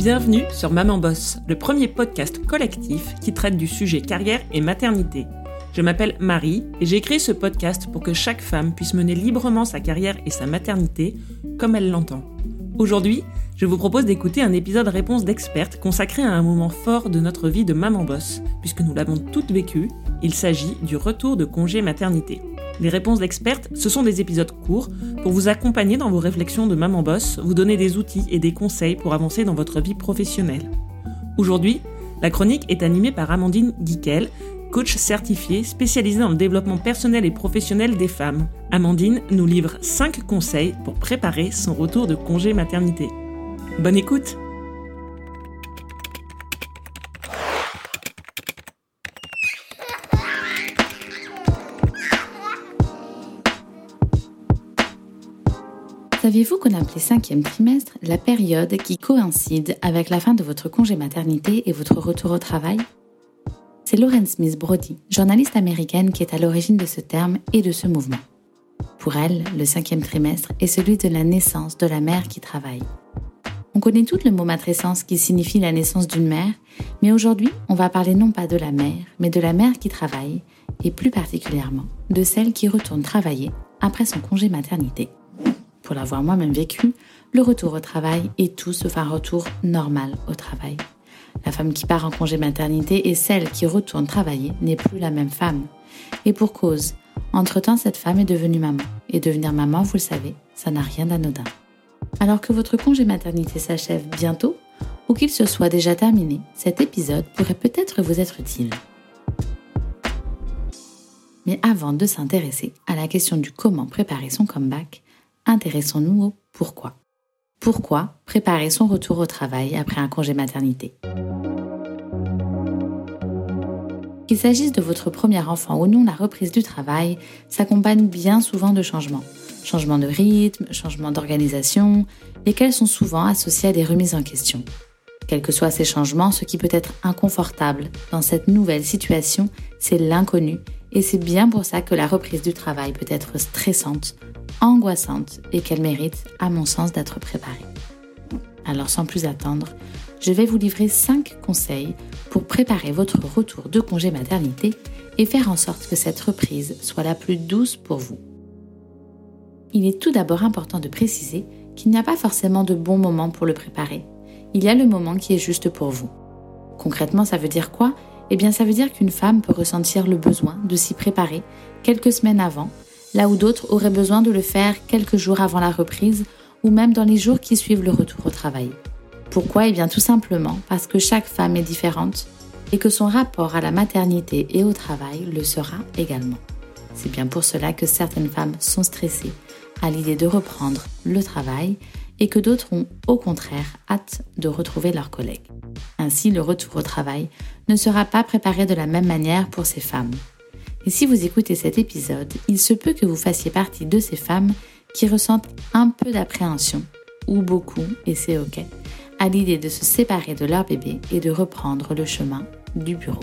Bienvenue sur Maman Boss, le premier podcast collectif qui traite du sujet carrière et maternité. Je m'appelle Marie et j'ai créé ce podcast pour que chaque femme puisse mener librement sa carrière et sa maternité comme elle l'entend. Aujourd'hui, je vous propose d'écouter un épisode réponse d'expertes consacré à un moment fort de notre vie de maman boss, puisque nous l'avons toutes vécu, il s'agit du retour de congé maternité. Les réponses d'expertes, ce sont des épisodes courts pour vous accompagner dans vos réflexions de maman boss, vous donner des outils et des conseils pour avancer dans votre vie professionnelle. Aujourd'hui, la chronique est animée par Amandine Guiquel, coach certifiée spécialisée dans le développement personnel et professionnel des femmes. Amandine nous livre 5 conseils pour préparer son retour de congé maternité. Bonne écoute Saviez-vous qu'on appelait cinquième trimestre la période qui coïncide avec la fin de votre congé maternité et votre retour au travail? C'est Lauren Smith Brody, journaliste américaine, qui est à l'origine de ce terme et de ce mouvement. Pour elle, le cinquième trimestre est celui de la naissance de la mère qui travaille. On connaît tout le mot matrescence qui signifie la naissance d'une mère, mais aujourd'hui, on va parler non pas de la mère, mais de la mère qui travaille, et plus particulièrement de celle qui retourne travailler après son congé maternité pour l'avoir moi-même vécu, le retour au travail est tout sauf un retour normal au travail. La femme qui part en congé maternité et celle qui retourne travailler n'est plus la même femme. Et pour cause, entre-temps, cette femme est devenue maman. Et devenir maman, vous le savez, ça n'a rien d'anodin. Alors que votre congé maternité s'achève bientôt, ou qu'il se soit déjà terminé, cet épisode pourrait peut-être vous être utile. Mais avant de s'intéresser à la question du comment préparer son comeback, intéressons-nous au pourquoi? Pourquoi préparer son retour au travail après un congé maternité? Qu'il s'agisse de votre premier enfant ou non, la reprise du travail s'accompagne bien souvent de changements. Changements de rythme, changements d'organisation, lesquels sont souvent associés à des remises en question. Quels que soient ces changements, ce qui peut être inconfortable dans cette nouvelle situation, c'est l'inconnu, et c'est bien pour ça que la reprise du travail peut être stressante, angoissante et qu'elle mérite, à mon sens, d'être préparée. Alors sans plus attendre, je vais vous livrer 5 conseils pour préparer votre retour de congé maternité et faire en sorte que cette reprise soit la plus douce pour vous. Il est tout d'abord important de préciser qu'il n'y a pas forcément de bon moment pour le préparer. Il y a le moment qui est juste pour vous. Concrètement, ça veut dire quoi? Eh bien, ça veut dire qu'une femme peut ressentir le besoin de s'y préparer quelques semaines avant là où d'autres auraient besoin de le faire quelques jours avant la reprise ou même dans les jours qui suivent le retour au travail. Pourquoi? Eh bien tout simplement parce que chaque femme est différente et que son rapport à la maternité et au travail le sera également. C'est bien pour cela que certaines femmes sont stressées à l'idée de reprendre le travail et que d'autres ont au contraire hâte de retrouver leurs collègues. Ainsi, le retour au travail ne sera pas préparé de la même manière pour ces femmes. Et si vous écoutez cet épisode, il se peut que vous fassiez partie de ces femmes qui ressentent un peu d'appréhension, ou beaucoup, et c'est ok, à l'idée de se séparer de leur bébé et de reprendre le chemin du bureau.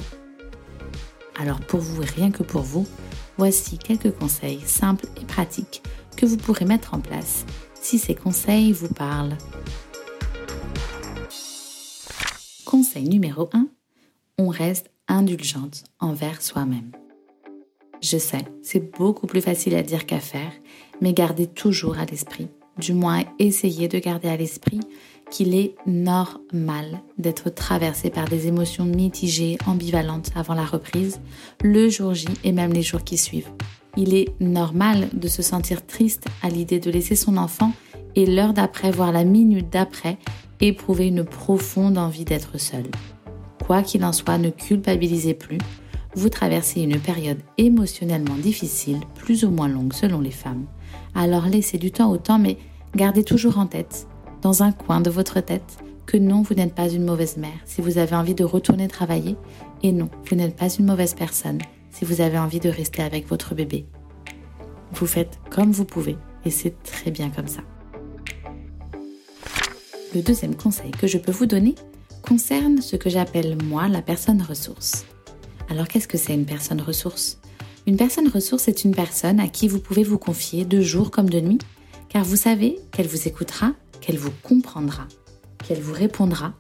Alors pour vous et rien que pour vous, voici quelques conseils simples et pratiques que vous pourrez mettre en place si ces conseils vous parlent. Conseil numéro 1. On reste indulgente envers soi-même. Je sais, c'est beaucoup plus facile à dire qu'à faire, mais gardez toujours à l'esprit, du moins essayez de garder à l'esprit qu'il est normal d'être traversé par des émotions mitigées, ambivalentes avant la reprise, le jour J et même les jours qui suivent. Il est normal de se sentir triste à l'idée de laisser son enfant et l'heure d'après, voire la minute d'après, éprouver une profonde envie d'être seul. Quoi qu'il en soit, ne culpabilisez plus vous traversez une période émotionnellement difficile, plus ou moins longue selon les femmes. Alors laissez du temps au temps, mais gardez toujours en tête, dans un coin de votre tête, que non, vous n'êtes pas une mauvaise mère si vous avez envie de retourner travailler, et non, vous n'êtes pas une mauvaise personne si vous avez envie de rester avec votre bébé. Vous faites comme vous pouvez, et c'est très bien comme ça. Le deuxième conseil que je peux vous donner concerne ce que j'appelle moi la personne ressource. Alors qu'est-ce que c'est une personne ressource? Une personne ressource est une personne à qui vous pouvez vous confier de jour comme de nuit, car vous savez qu'elle vous écoutera, qu'elle vous comprendra, qu'elle vous répondra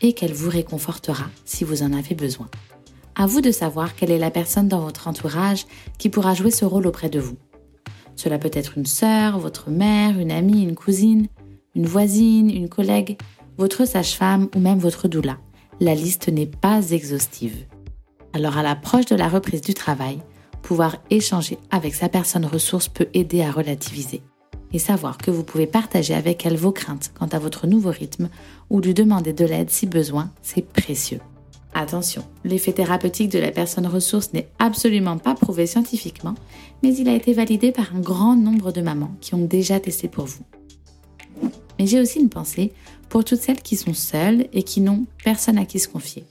et qu'elle vous réconfortera si vous en avez besoin. À vous de savoir quelle est la personne dans votre entourage qui pourra jouer ce rôle auprès de vous. Cela peut être une sœur, votre mère, une amie, une cousine, une voisine, une collègue, votre sage-femme ou même votre doula. La liste n'est pas exhaustive. Alors à l'approche de la reprise du travail, pouvoir échanger avec sa personne ressource peut aider à relativiser et savoir que vous pouvez partager avec elle vos craintes quant à votre nouveau rythme ou lui demander de l'aide si besoin, c'est précieux. Attention, l'effet thérapeutique de la personne ressource n'est absolument pas prouvé scientifiquement, mais il a été validé par un grand nombre de mamans qui ont déjà testé pour vous. Mais j'ai aussi une pensée pour toutes celles qui sont seules et qui n'ont personne à qui se confier.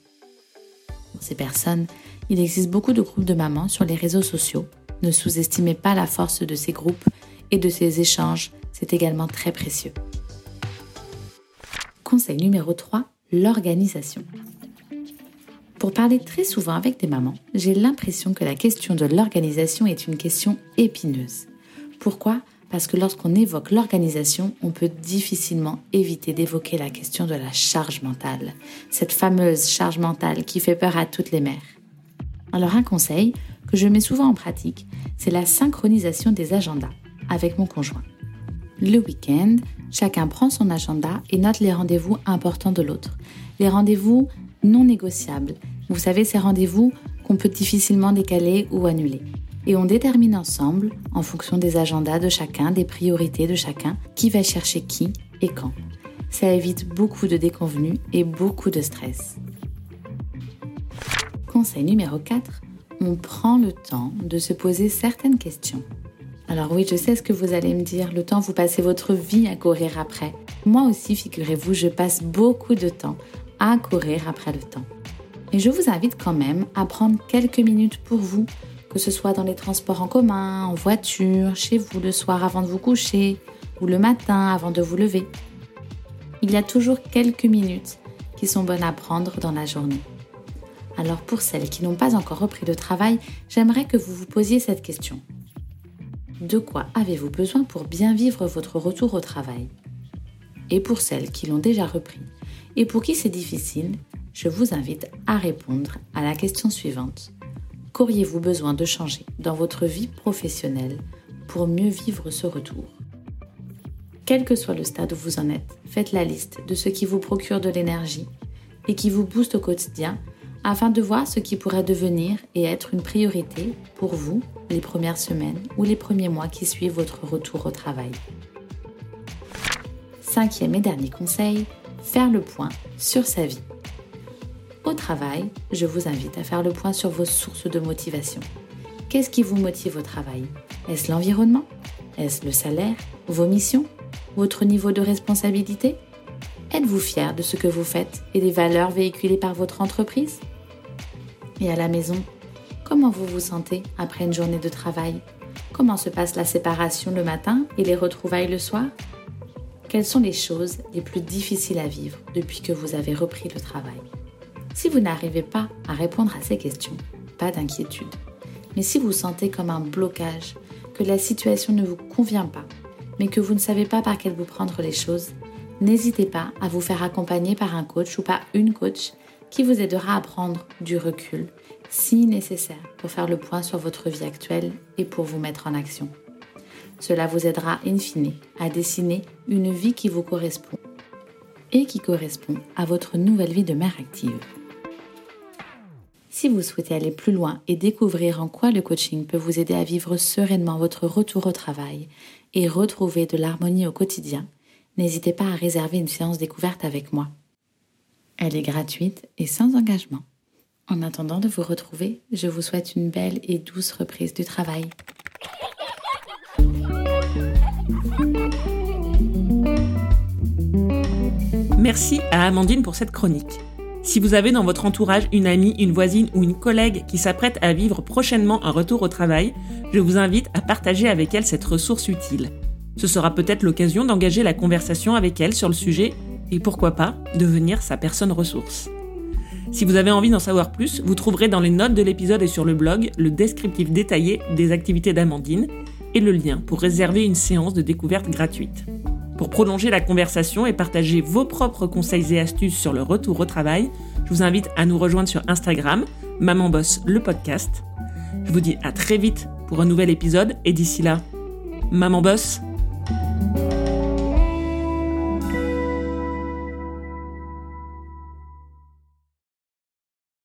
Pour ces personnes, il existe beaucoup de groupes de mamans sur les réseaux sociaux. Ne sous-estimez pas la force de ces groupes et de ces échanges, c'est également très précieux. Conseil numéro 3, l'organisation. Pour parler très souvent avec des mamans, j'ai l'impression que la question de l'organisation est une question épineuse. Pourquoi Parce que lorsqu'on évoque l'organisation, on peut difficilement éviter d'évoquer la question de la charge mentale, cette fameuse charge mentale qui fait peur à toutes les mères. Alors un conseil que je mets souvent en pratique, c'est la synchronisation des agendas avec mon conjoint. Le week-end, chacun prend son agenda et note les rendez-vous importants de l'autre. Les rendez-vous non négociables. Vous savez, ces rendez-vous qu'on peut difficilement décaler ou annuler. Et on détermine ensemble, en fonction des agendas de chacun, des priorités de chacun, qui va chercher qui et quand. Ça évite beaucoup de déconvenus et beaucoup de stress. Conseil numéro 4, on prend le temps de se poser certaines questions. Alors oui, je sais ce que vous allez me dire, le temps vous passez votre vie à courir après. Moi aussi, figurez-vous, je passe beaucoup de temps à courir après le temps. Et je vous invite quand même à prendre quelques minutes pour vous, que ce soit dans les transports en commun, en voiture, chez vous le soir avant de vous coucher, ou le matin avant de vous lever. Il y a toujours quelques minutes qui sont bonnes à prendre dans la journée. Alors pour celles qui n'ont pas encore repris le travail, j'aimerais que vous vous posiez cette question. De quoi avez-vous besoin pour bien vivre votre retour au travail? Et pour celles qui l'ont déjà repris et pour qui c'est difficile, je vous invite à répondre à la question suivante. Qu'auriez-vous besoin de changer dans votre vie professionnelle pour mieux vivre ce retour? Quel que soit le stade où vous en êtes, faites la liste de ce qui vous procure de l'énergie et qui vous booste au quotidien afin de voir ce qui pourrait devenir et être une priorité pour vous les premières semaines ou les premiers mois qui suivent votre retour au travail. Cinquième et dernier conseil, faire le point sur sa vie. Au travail, je vous invite à faire le point sur vos sources de motivation. Qu'est-ce qui vous motive au travail? Est-ce l'environnement? Est-ce le salaire? Vos missions? Votre niveau de responsabilité? Êtes-vous fier de ce que vous faites et des valeurs véhiculées par votre entreprise? Et à la maison, comment vous vous sentez après une journée de travail? Comment se passe la séparation le matin et les retrouvailles le soir? Quelles sont les choses les plus difficiles à vivre depuis que vous avez repris le travail? Si vous n'arrivez pas à répondre à ces questions, pas d'inquiétude. Mais si vous sentez comme un blocage, que la situation ne vous convient pas, mais que vous ne savez pas par quel vous prendre les choses, n'hésitez pas à vous faire accompagner par un coach ou par une coach qui vous aidera à prendre du recul si nécessaire pour faire le point sur votre vie actuelle et pour vous mettre en action. Cela vous aidera in fine à dessiner une vie qui vous correspond et qui correspond à votre nouvelle vie de mère active. Si vous souhaitez aller plus loin et découvrir en quoi le coaching peut vous aider à vivre sereinement votre retour au travail et retrouver de l'harmonie au quotidien, n'hésitez pas à réserver une séance découverte avec moi. Elle est gratuite et sans engagement. En attendant de vous retrouver, je vous souhaite une belle et douce reprise du travail. Merci à Amandine pour cette chronique. Si vous avez dans votre entourage une amie, une voisine ou une collègue qui s'apprête à vivre prochainement un retour au travail, je vous invite à partager avec elle cette ressource utile. Ce sera peut-être l'occasion d'engager la conversation avec elle sur le sujet et pourquoi pas devenir sa personne ressource. Si vous avez envie d'en savoir plus, vous trouverez dans les notes de l'épisode et sur le blog le descriptif détaillé des activités d'Amandine et le lien pour réserver une séance de découverte gratuite. Pour prolonger la conversation et partager vos propres conseils et astuces sur le retour au travail, je vous invite à nous rejoindre sur Instagram, Maman Boss le podcast. Je vous dis à très vite pour un nouvel épisode et d'ici là, Maman Boss